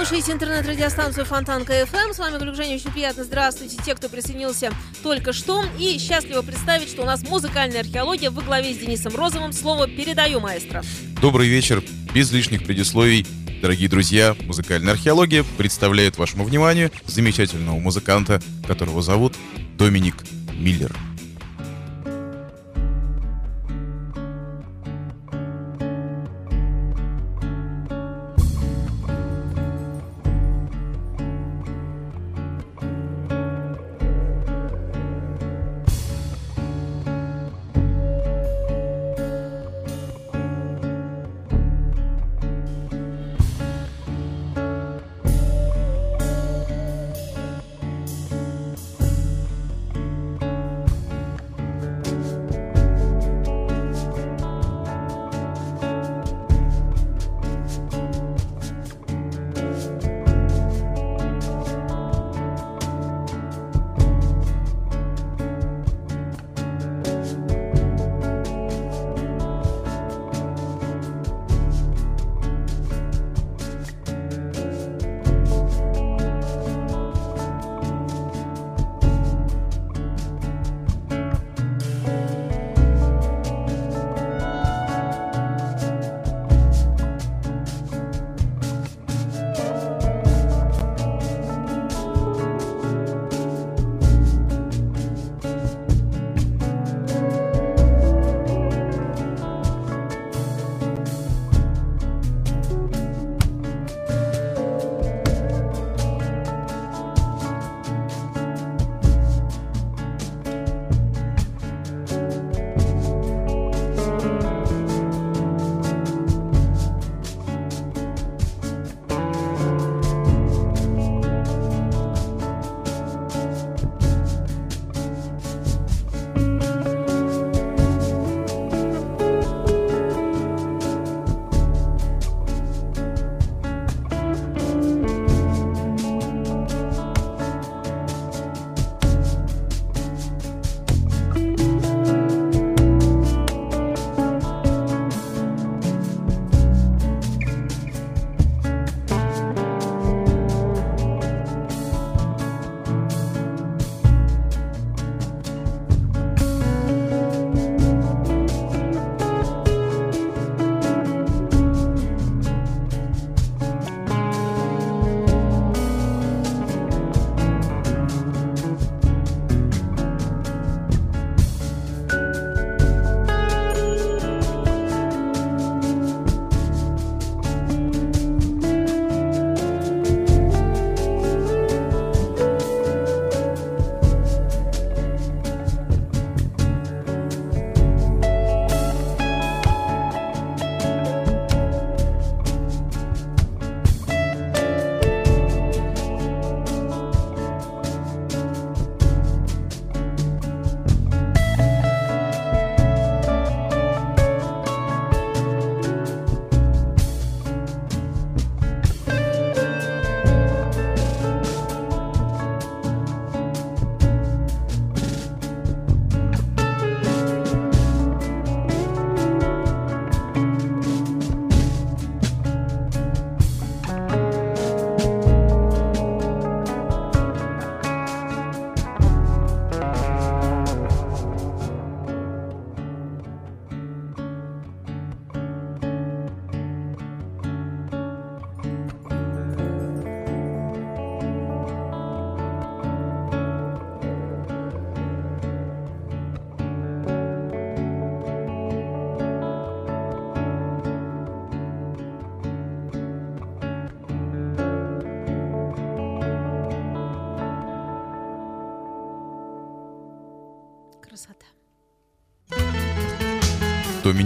Слушаете интернет-радиостанцию Фонтанка FM. С вами Глюк Женя. Очень приятно. Здравствуйте, те, кто присоединился только что. И счастливо представить, что у нас музыкальная археология во главе с Денисом Розовым. Слово передаю маэстро. Добрый вечер. Без лишних предисловий. Дорогие друзья, музыкальная археология представляет вашему вниманию замечательного музыканта, которого зовут Доминик Миллер.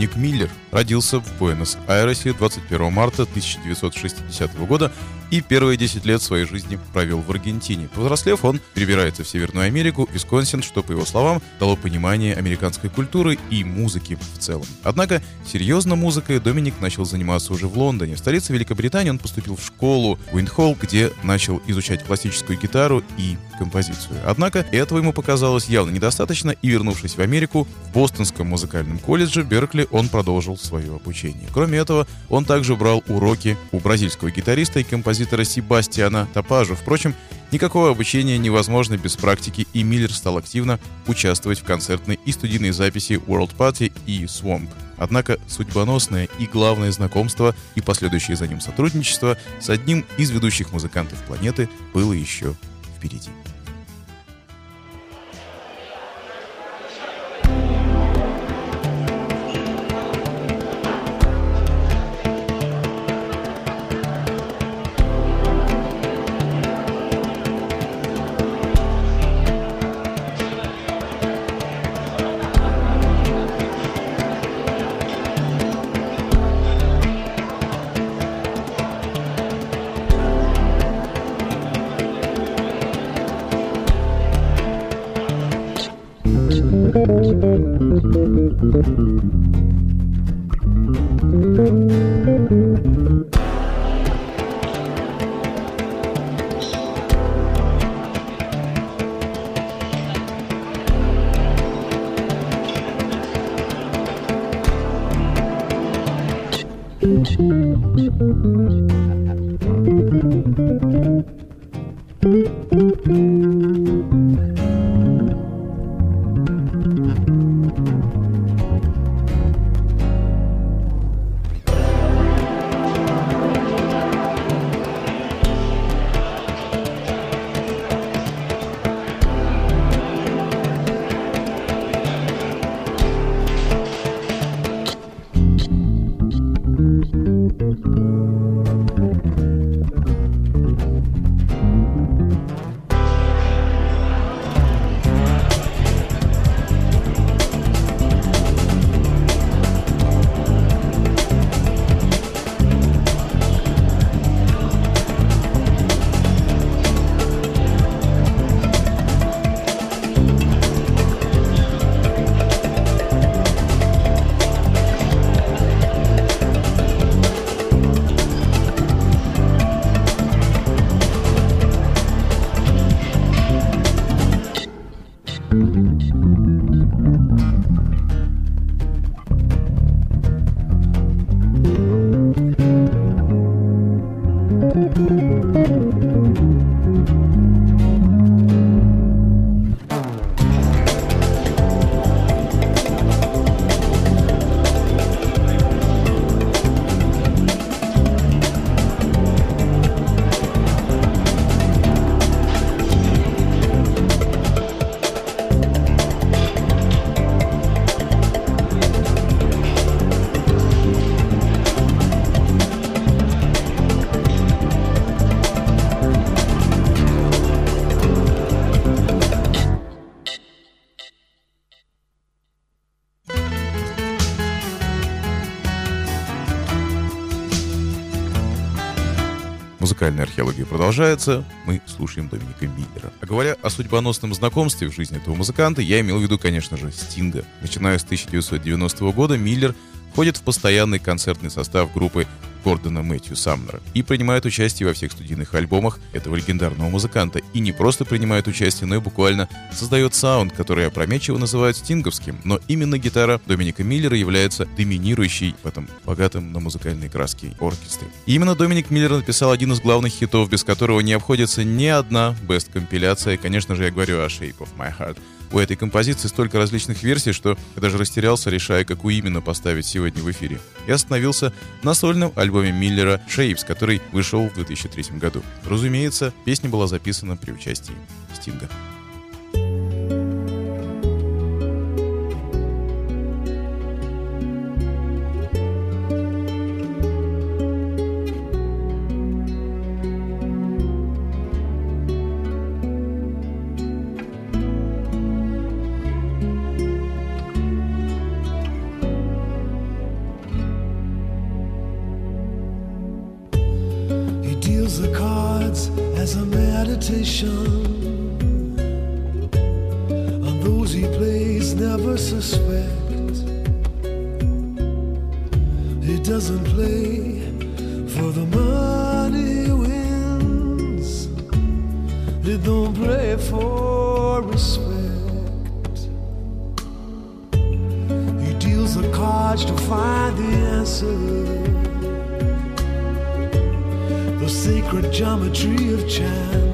Доминик Миллер родился в Буэнос-Айресе 21 марта 1960 года и первые 10 лет своей жизни провел в Аргентине. Повзрослев, он перебирается в Северную Америку, Висконсин, что, по его словам, дало понимание американской культуры и музыки в целом. Однако серьезно музыкой Доминик начал заниматься уже в Лондоне. В столице Великобритании он поступил в школу Уиндхолл, где начал изучать классическую гитару и композицию. Однако этого ему показалось явно недостаточно, и вернувшись в Америку, в Бостонском музыкальном колледже Беркли он продолжил свое обучение. Кроме этого, он также брал уроки у бразильского гитариста и композитора Себастьяна Топажу. Впрочем, никакого обучения невозможно без практики, и Миллер стал активно участвовать в концертной и студийной записи World Party и Swamp. Однако судьбоносное и главное знакомство и последующее за ним сотрудничество с одним из ведущих музыкантов планеты было еще впереди. Продолжается. Мы слушаем Доминика Миллера. А говоря о судьбоносном знакомстве в жизни этого музыканта, я имел в виду, конечно же, Стинга. Начиная с 1990 года Миллер входит в постоянный концертный состав группы Гордона Мэтью Самнера и принимает участие во всех студийных альбомах этого легендарного музыканта. И не просто принимает участие, но и буквально создает саунд, который опрометчиво называют стинговским. Но именно гитара Доминика Миллера является доминирующей в этом богатом на музыкальные краски оркестре. И именно Доминик Миллер написал один из главных хитов, без которого не обходится ни одна бест-компиляция. Конечно же, я говорю о Shape of My Heart. У этой композиции столько различных версий, что я даже растерялся, решая, какую именно поставить сегодня в эфире. Я остановился на сольном альбоме Миллера «Shapes», который вышел в 2003 году. Разумеется, песня была записана при участии Стинга. Meditation. And those he plays never suspect. He doesn't play for the money wins. He don't play for respect. He deals the cards to find the answer the sacred geometry of chance,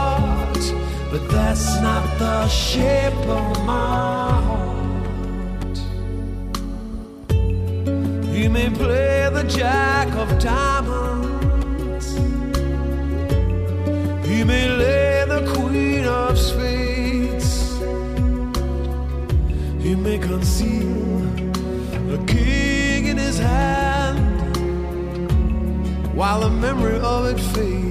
but that's not the shape of my heart. He may play the jack of diamonds, he may lay the queen of spades, he may conceal a king in his hand while the memory of it fades.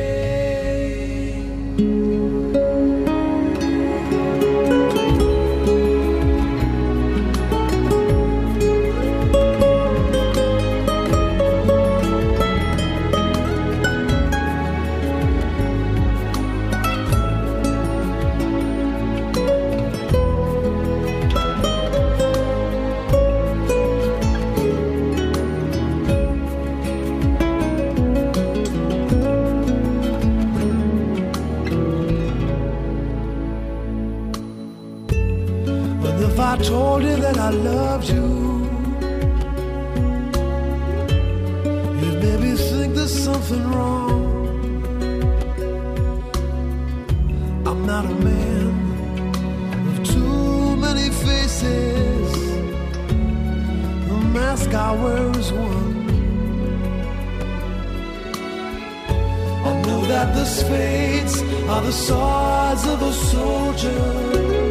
I told you that I loved you, you'd maybe think there's something wrong. I'm not a man of too many faces. The mask I wear is one. I know that the spades are the swords of a soldier.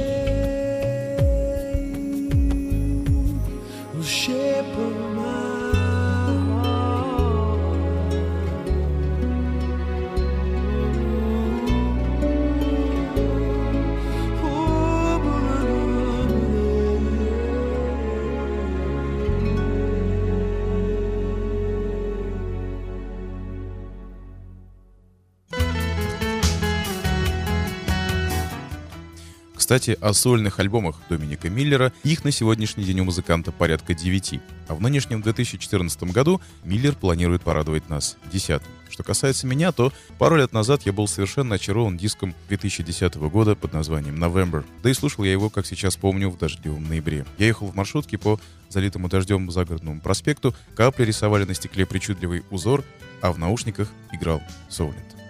Кстати, о сольных альбомах Доминика Миллера, их на сегодняшний день у музыканта порядка 9. А в нынешнем 2014 году Миллер планирует порадовать нас десятым. Что касается меня, то пару лет назад я был совершенно очарован диском 2010 года под названием «November». Да и слушал я его, как сейчас помню, в дождливом ноябре. Я ехал в маршрутке по залитому дождем загородному проспекту, капли рисовали на стекле причудливый узор, а в наушниках играл Соулент.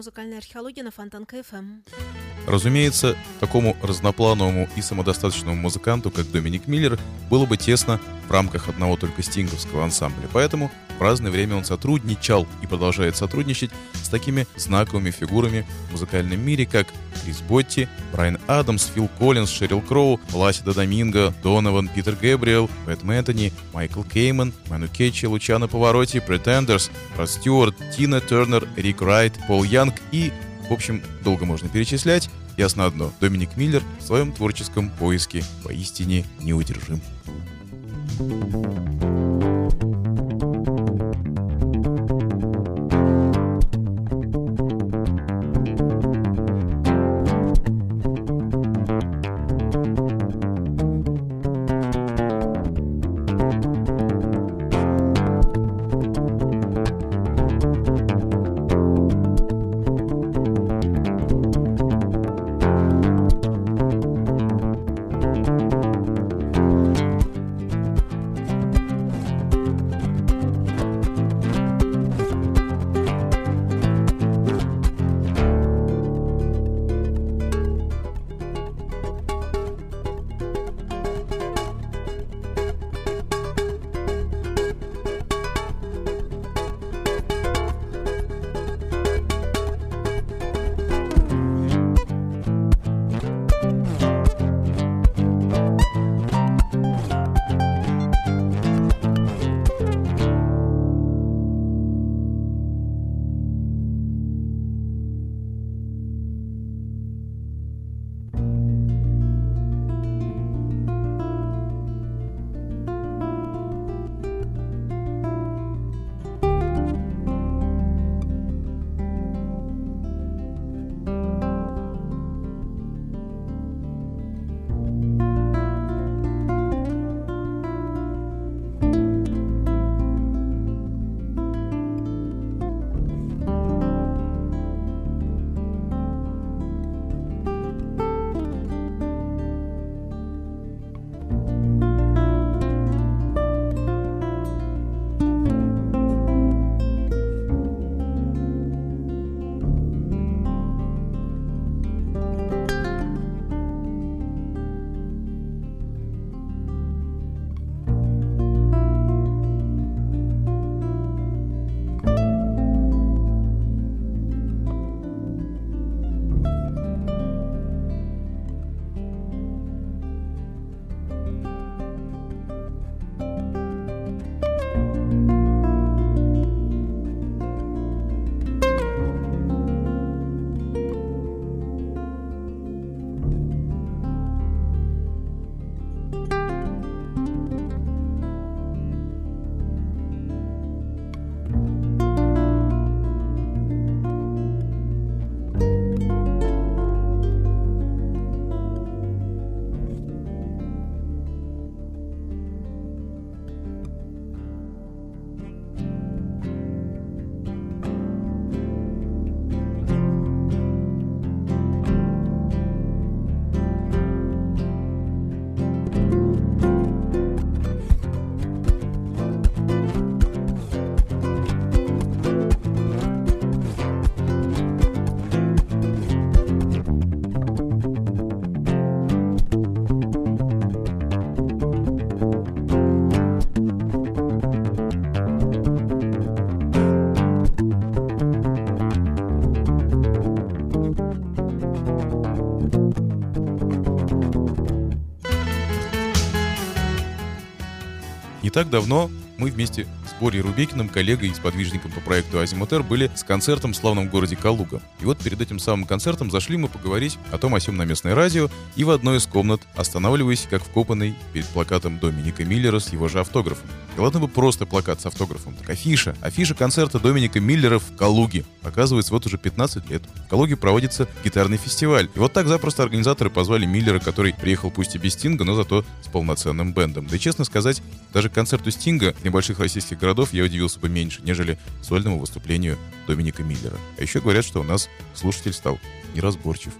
Музыкальная археология на Фонтанка FM. Разумеется, такому разноплановому и самодостаточному музыканту, как Доминик Миллер, было бы тесно в рамках одного только стинговского ансамбля. Поэтому в разное время он сотрудничал и продолжает сотрудничать с такими знаковыми фигурами в музыкальном мире, как Крис Ботти, Брайан Адамс, Фил Коллинз, Шерил Кроу, Пласидо Доминго, Донован, Питер Гэбриэл, Пэт Мэтини, Майкл Кейман, Ману Катче, Лучано Паваротти, Pretenders, Род Стюарт, Тина Тернер, Рик Райт, Пол Янг и в общем, долго можно перечислять. Ясно одно, Доминик Миллер в своем творческом поиске поистине неудержим. Не так давно мы вместе с Борей Рубекиным, коллегой и сподвижником по проекту Азимутер, были с концертом в славном городе Калуга. И вот перед этим самым концертом зашли мы поговорить о том о сём на местное радио, и в одной из комнат, останавливаясь как вкопанный перед плакатом Доминика Миллера с его же автографом. И ладно бы просто плакат с автографом, так афиша. Афиша концерта Доминика Миллера в Калуге. Оказывается, вот уже 15 лет. В Калуге проводится гитарный фестиваль. И вот так запросто организаторы позвали Миллера, который приехал пусть и без Стинга, но зато с полноценным бендом. Да и честно сказать, даже концерту Стинга в небольших российских городов я удивился бы меньше, нежели сольному выступлению Доминика Миллера. А еще говорят, что у нас слушатель стал неразборчив.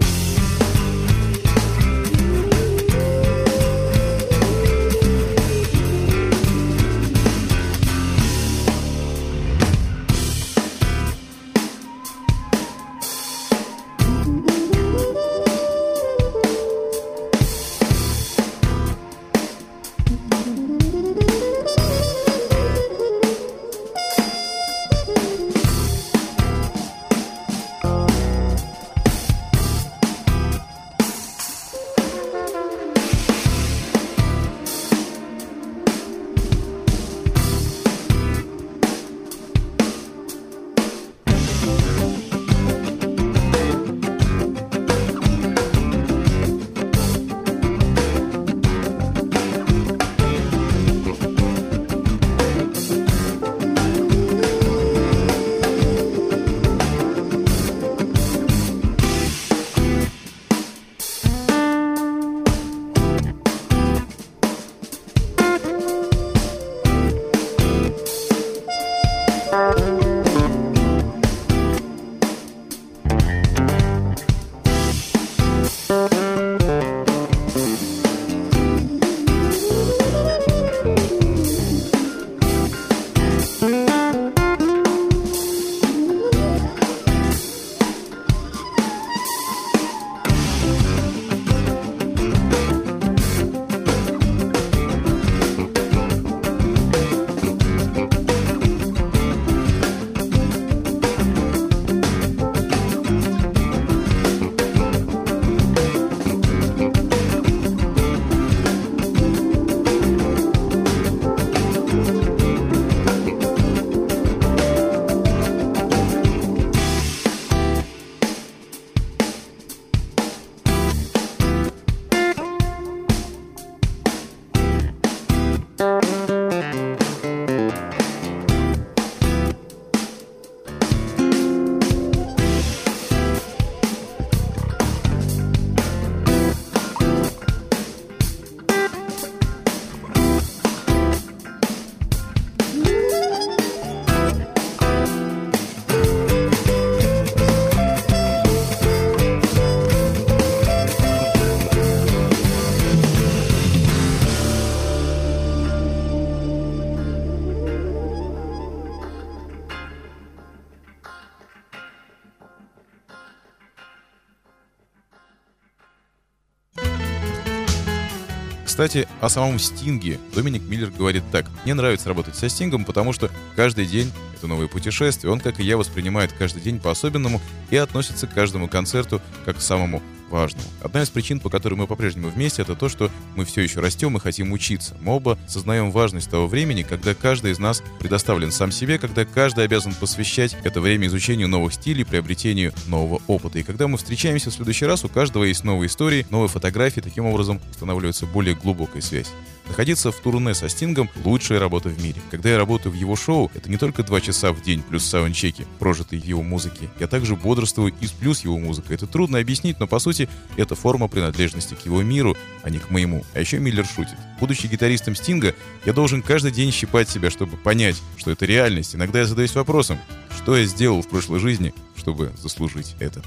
Кстати, о самом Стинге Доминик Миллер говорит так. «Мне нравится работать со Стингом, потому что каждый день — это новое путешествие. Он, как и я, воспринимает каждый день по-особенному и относится к каждому концерту как к самому важному. Одна из причин, по которой мы по-прежнему вместе, это то, что мы все еще растем и хотим учиться. Мы оба сознаем важность того времени, когда каждый из нас предоставлен сам себе, когда каждый обязан посвящать это время изучению новых стилей, приобретению нового опыта. И когда мы встречаемся в следующий раз, у каждого есть новые истории, новые фотографии, таким образом устанавливается более глубокая связь. Находиться в турне со Стингом — лучшая работа в мире. Когда я работаю в его шоу, это не только два часа в день плюс саундчеки, прожитые в его музыке. Я также бодрствую и сплю с его музыкой. Это трудно объяснить, но по сути это форма принадлежности к его миру, а не к моему. А еще Миллер шутит. Будучи гитаристом Стинга, я должен каждый день щипать себя, чтобы понять, что это реальность. Иногда я задаюсь вопросом, что я сделал в прошлой жизни, чтобы заслужить это.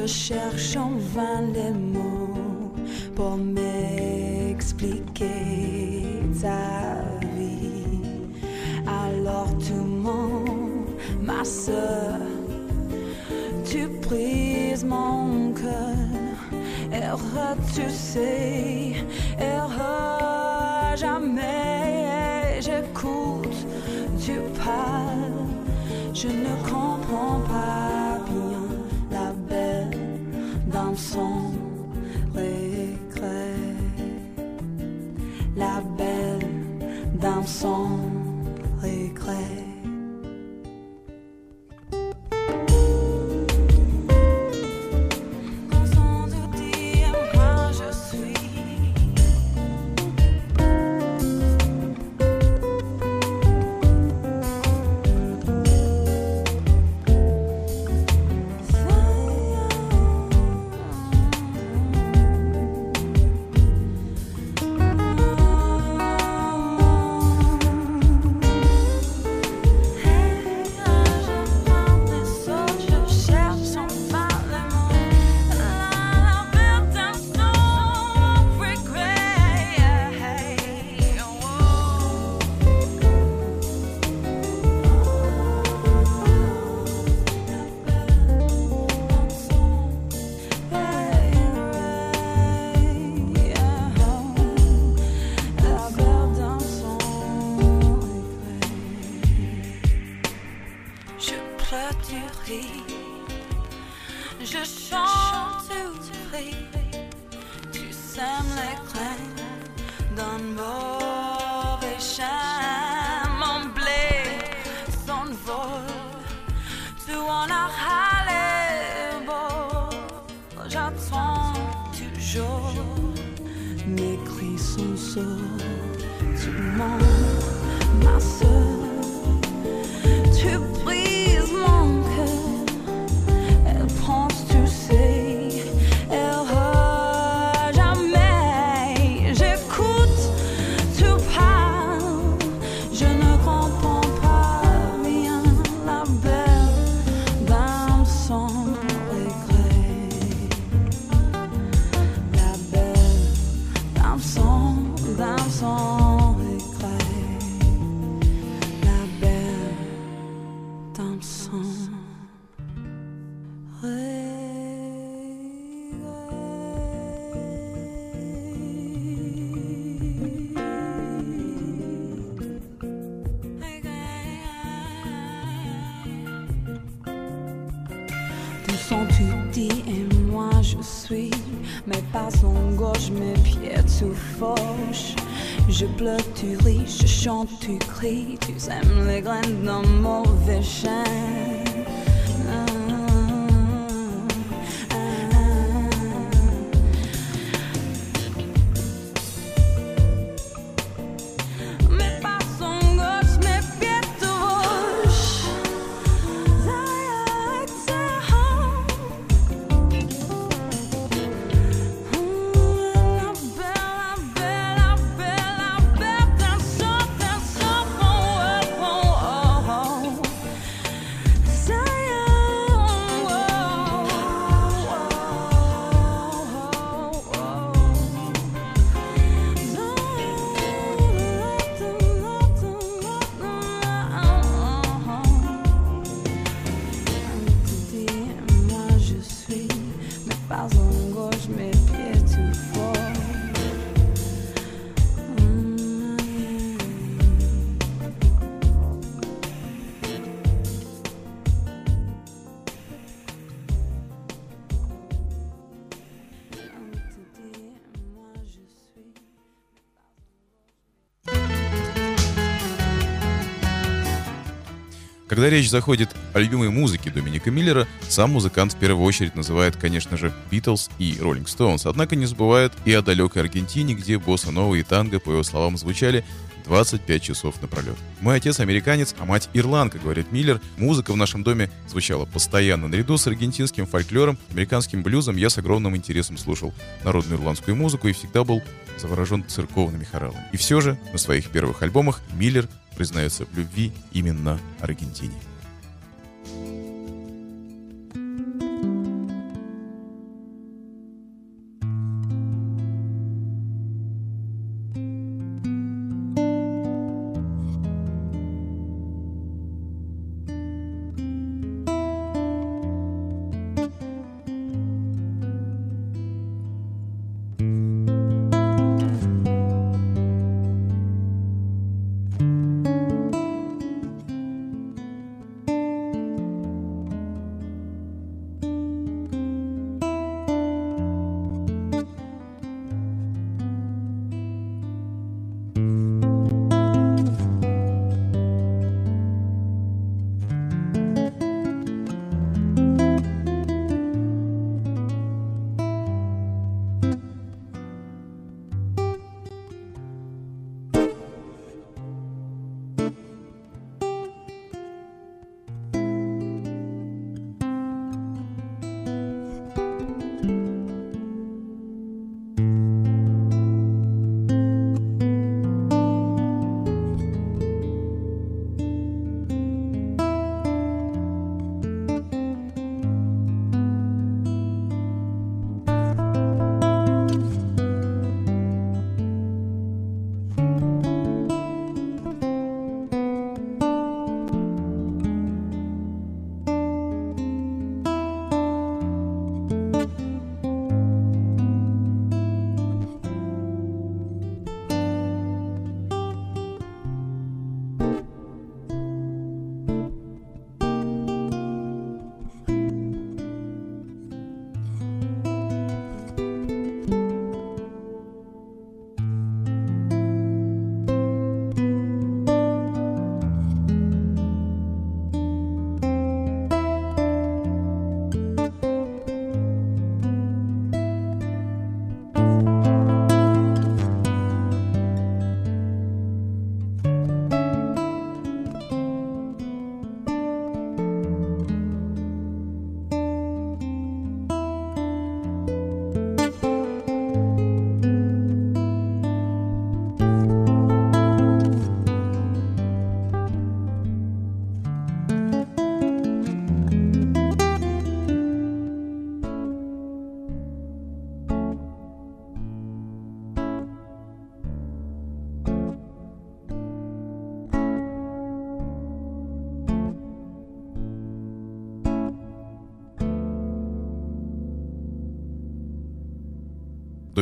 Je cherche en vain les mots pour m'expliquer ta vie. Alors tout monde, ma soeur tu brises mon cœur. Heureux, tu sais, heureux jamais. J'écoute, tu parles, je ne comprends Beau. J'attends toujours. Mes cris sont Je pleure, tu ris, je chante, tu cries Tu sèmes les graines d'un mauvais chien Когда речь заходит о любимой музыке Доминика Миллера, сам музыкант в первую очередь называет, конечно же, Битлз и Роллинг Стоунс, однако не забывает и о далекой Аргентине, где босса нова и танго, по его словам, звучали 25 часов напролет. Мой отец американец, а мать ирландка, говорит Миллер. Музыка в нашем доме звучала постоянно. Наряду с аргентинским фольклором, американским блюзом я с огромным интересом слушал народную ирландскую музыку и всегда был заворожен церковными хоралами. И все же на своих первых альбомах Миллер признается в любви именно Аргентине.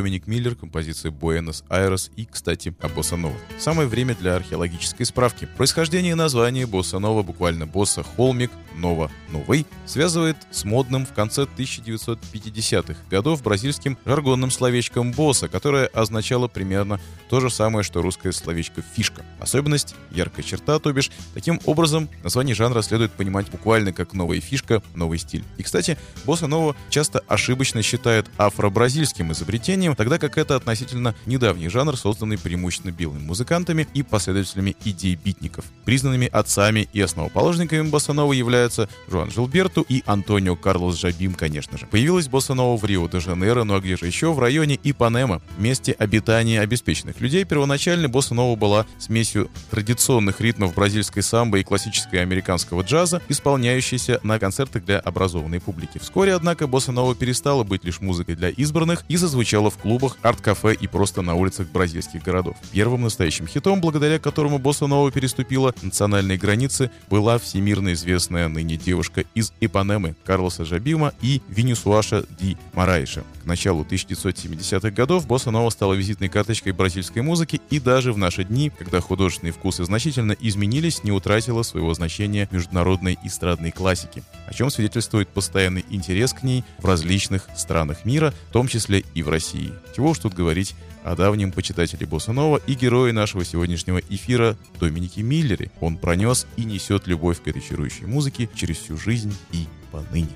Доминик Миллер, композиция «Буэнос-Айрес» и, кстати, о Босса-Нова. Самое время для археологической справки. Происхождение названия Босса-Нова, буквально Босса Холмик, Нова Новый, связывает с модным в конце 1950-х годов бразильским жаргонным словечком «босса», которое означало примерно то же самое, что русское словечко «фишка». Особенность — яркая черта, то бишь, таким образом название жанра следует понимать буквально как новая фишка, новый стиль. И, кстати, босса нова часто ошибочно считают афро-бразильским изобретением, тогда как это относительно недавний жанр, созданный преимущественно белыми музыкантами и последователями идей битников. Признанными отцами и основоположниками босса нова являются Жуан Жилберту и Антонио Карлос Жабим, конечно же. Появилась босса нова в Рио-де-Жанейро, ну а где же еще? В районе Ипанема, месте обитания обеспеченных людей. Первоначально босса нова была смесью традиционных ритмов бразильской самбо и классического американского джаза, исполняющейся на концертах для образованной публики. Вскоре, однако, босса нова перестала быть лишь музыкой для избранных и зазвучала в клубах, арт-кафе и просто на улицах бразильских городов. Первым настоящим хитом, благодаря которому босса нова переступила национальные границы, была всемирно известная ныне девушка из Ипанемы Карлоса Жабима и Винисуаша Ди Марайша. К началу 1970-х годов босса нова стала визитной карточкой бразильской музыки и даже в наши дни, когда художественные вкусы значительно изменились, не утратила своего значения международной эстрадной классики, о чем свидетельствует постоянный интерес к ней в различных странах мира, в том числе и в России. Чего уж тут говорить о давнем почитателе Боссанова и герое нашего сегодняшнего эфира Доминике Миллере. Он пронес и несет любовь к этой чарующей музыке через всю жизнь и поныне.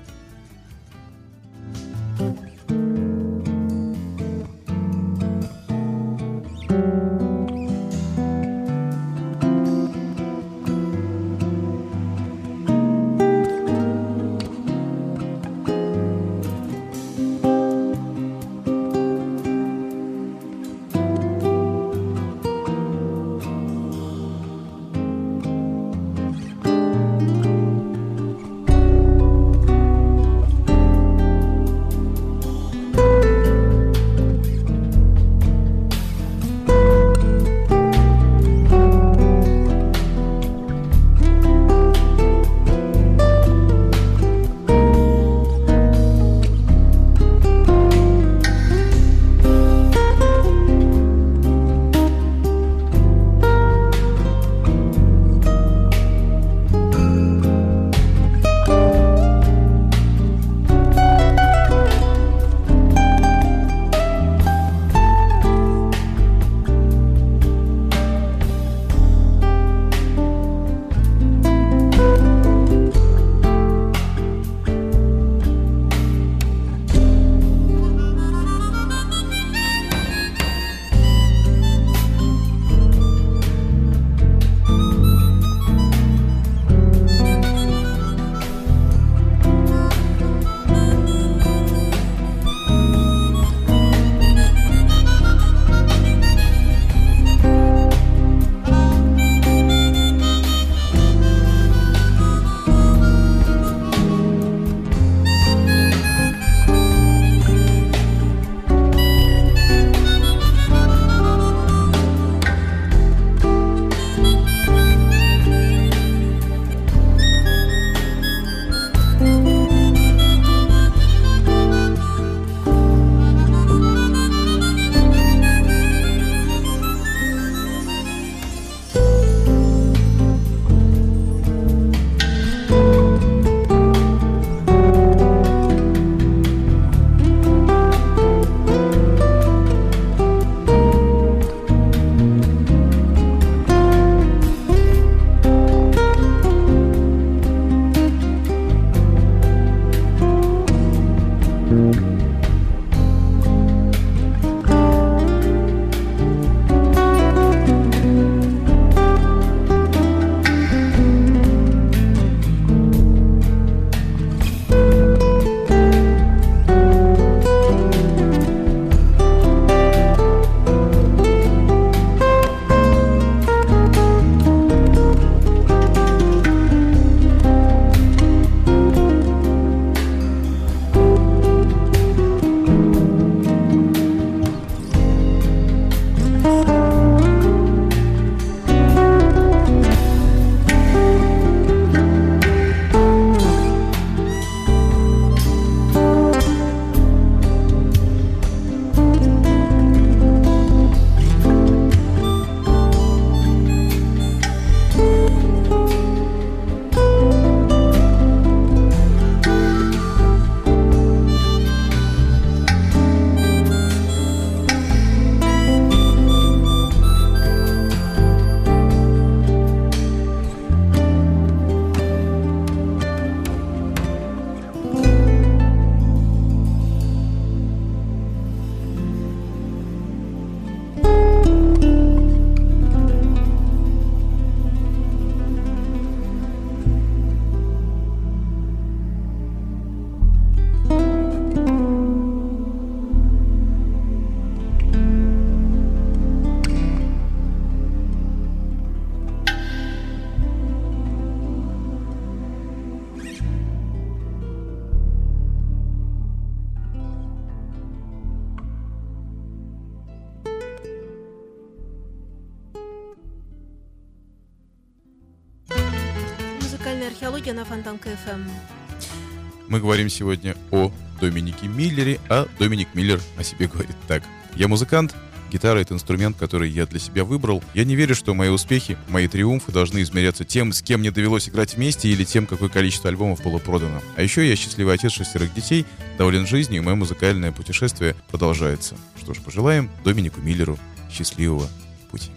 Фонтанка КФМ. Мы говорим сегодня о Доминике Миллере, а Доминик Миллер о себе говорит так. Я музыкант, гитара — это инструмент, который я для себя выбрал. Я не верю, что мои успехи, мои триумфы должны измеряться тем, с кем мне довелось играть вместе или тем, какое количество альбомов было продано. А еще я счастливый отец шестерых детей, доволен жизнью, и мое музыкальное путешествие продолжается. Что ж, пожелаем Доминику Миллеру счастливого пути.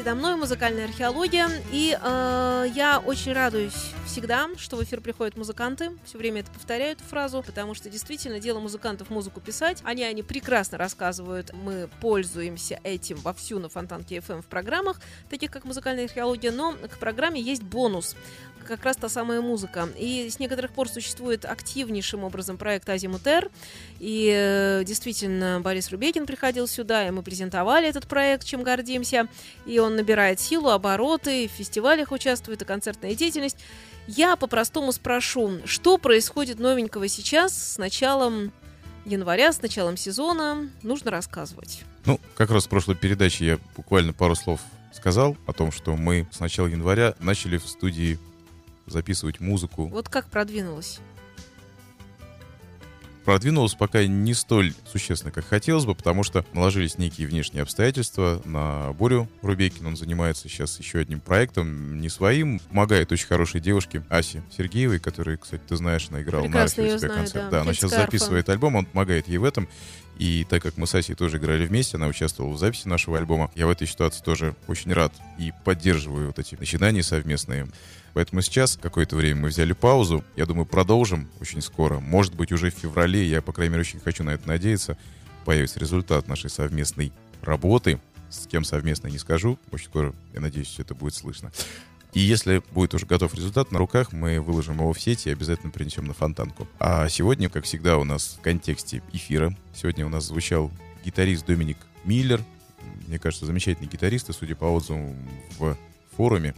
Предо мной, музыкальная археология. И э, я очень радуюсь всегда, что в эфир приходят музыканты. Все время это повторяю эту фразу, потому что действительно дело музыкантов музыку писать. Они, они прекрасно рассказывают. Мы пользуемся этим вовсю на Фонтанке FM в программах, таких как музыкальная археология. Но к программе есть бонус. Как раз та самая музыка. И с некоторых пор существует активнейшим образом проект Азимутер. И э, действительно, Борис Рубекин приходил сюда, и мы презентовали этот проект, чем гордимся. И он набирает силу, обороты, в фестивалях участвует, и концертная деятельность. Я по-простому спрошу, что происходит новенького сейчас с началом января, с началом сезона? Нужно рассказывать. Ну, как раз в прошлой передаче я буквально пару слов сказал о том, что мы с начала января начали в студии записывать музыку. Вот как продвинулось? Продвинулось пока не столь существенно, как хотелось бы, потому что наложились некие внешние обстоятельства на Борю Рубейкин. Он занимается сейчас еще одним проектом, не своим. Помогает очень хорошей девушке Асе Сергеевой, которая, кстати, ты знаешь, она играла Прекрасно на арфе у себя знаю, концерт. да. она сейчас записывает альбом, он помогает ей в этом. И так как мы с Асей тоже играли вместе, она участвовала в записи нашего альбома, я в этой ситуации тоже очень рад и поддерживаю вот эти начинания совместные. Поэтому сейчас какое-то время мы взяли паузу. Я думаю, продолжим очень скоро. Может быть, уже в феврале, я, по крайней мере, очень хочу на это надеяться, появится результат нашей совместной работы. С кем совместно не скажу. Очень скоро, я надеюсь, все это будет слышно. И если будет уже готов результат на руках, мы выложим его в сети и обязательно принесем на фонтанку. А сегодня, как всегда, у нас в контексте эфира. Сегодня у нас звучал гитарист Доминик Миллер. Мне кажется, замечательный гитарист, и судя по отзывам в форуме,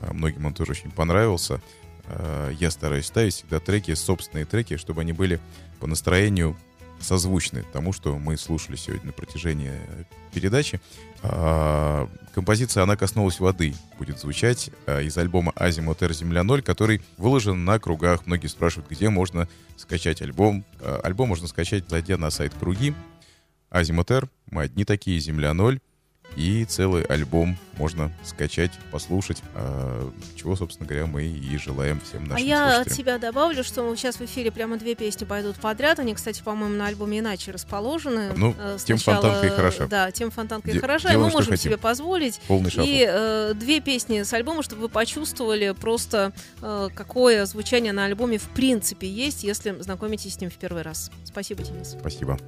а, многим он тоже очень понравился. А, Я стараюсь ставить всегда треки, собственные треки, чтобы они были по настроению созвучны тому, что мы слушали сегодня на протяжении передачи. А, Композиция «Она коснулась воды» будет звучать а, из альбома «Азимутер Земля 0», который выложен на кругах. Многие спрашивают, где можно скачать альбом. А, Альбом можно скачать, зайдя на сайт «Круги». «Азимутер», мы одни такие, «Земля 0». И целый альбом можно скачать, послушать, а, чего, собственно говоря, мы и желаем всем нашим а я от слушателям. себя добавлю, что сейчас в эфире прямо две песни пойдут подряд. Они, кстати, по-моему, на альбоме иначе расположены. Ну, Э, тем сначала, фонтанка и хороша. Да, тем фонтанка и Де- хороша. И делаем, мы что можем хотим. себе позволить. Полный шафл. И э, две песни с альбома, чтобы вы почувствовали просто, э, какое звучание на альбоме в принципе есть, если знакомитесь с ним в первый раз. Спасибо, Денис. Спасибо.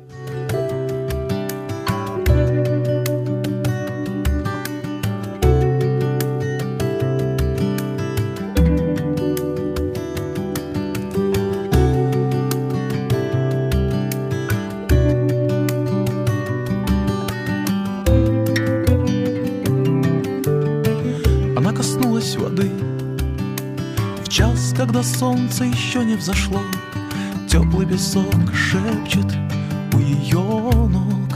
Солнце еще не взошло Теплый песок шепчет у ее ног.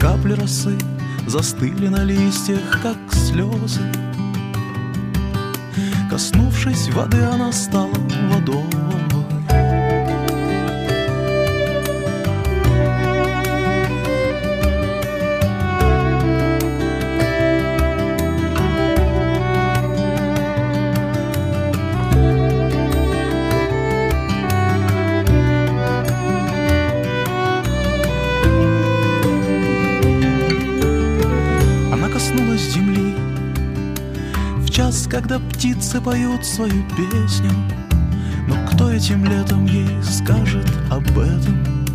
Капли росы застыли на листьях, как слезы. Коснувшись воды, она стала водой птицы поют свою песню Но кто этим летом ей скажет об этом?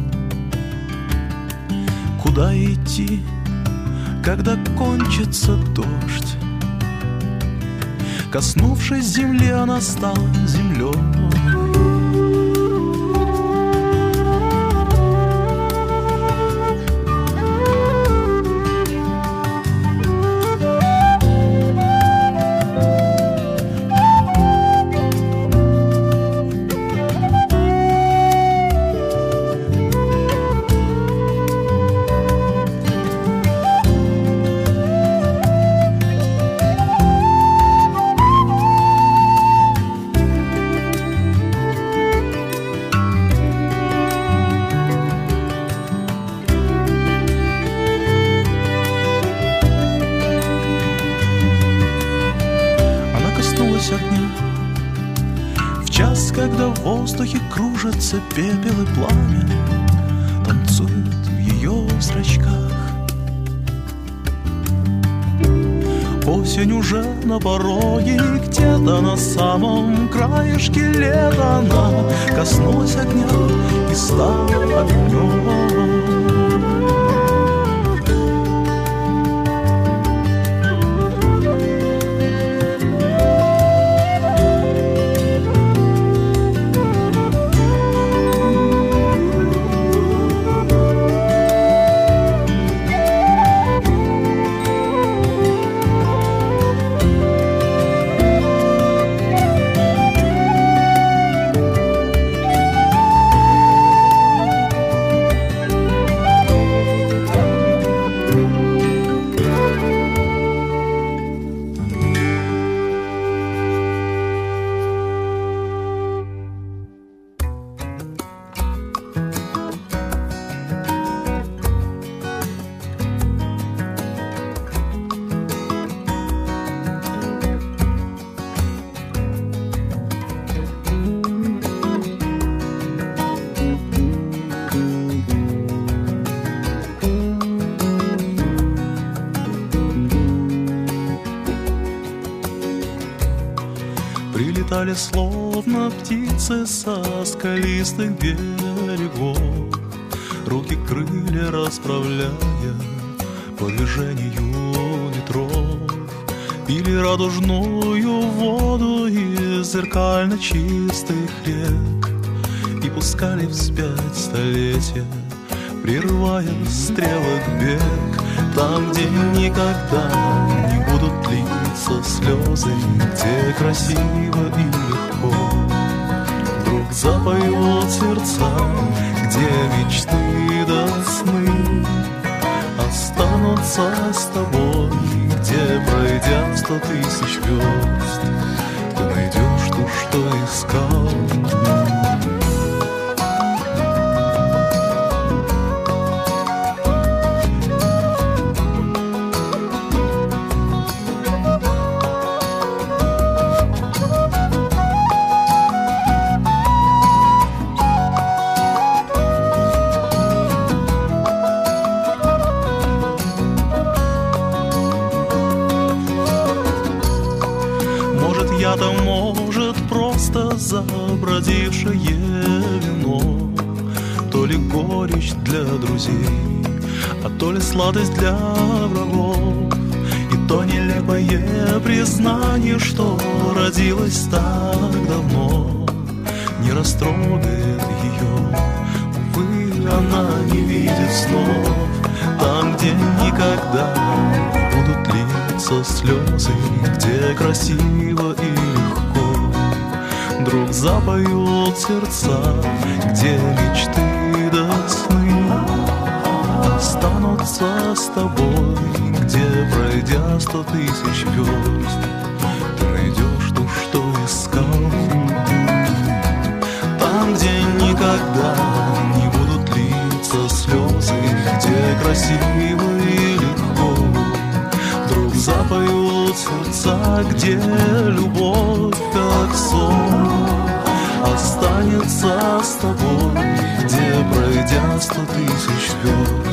Куда идти, когда кончится дождь? Коснувшись земли, она стала землей кружатся пепел и пламя Танцуют в ее зрачках. Осень уже на пороге где-то на самом краешке лета Она коснулась огня и стала огнем Улетали словно птицы со скалистых берегов. Руки крылья расправляя по движению ветров. Пили радужную воду из зеркально чистых рек. И пускали вспять столетия Прерывая стрелок бег Там, где никогда не будут литься слезы Где красиво и легко. Вдруг запоют сердца Где мечты до сны. Останутся с тобой Где, пройдя сто тысяч верст Ты найдешь то, что искал сладость для врагов. И то нелепое признание, что родилось так давно Не растрогает ее, увы, она не видит снов Там, где никогда не будут литься слезы Где красиво и легко. Вдруг запоют сердца Где мечты Останутся с тобой Где, пройдя сто тысяч верст Ты найдешь то, что искал. Там, где никогда не будут литься слезы Где красиво и легко Вдруг запоют сердца, где любовь как сон Останется с тобой, где пройдя сто тысяч верст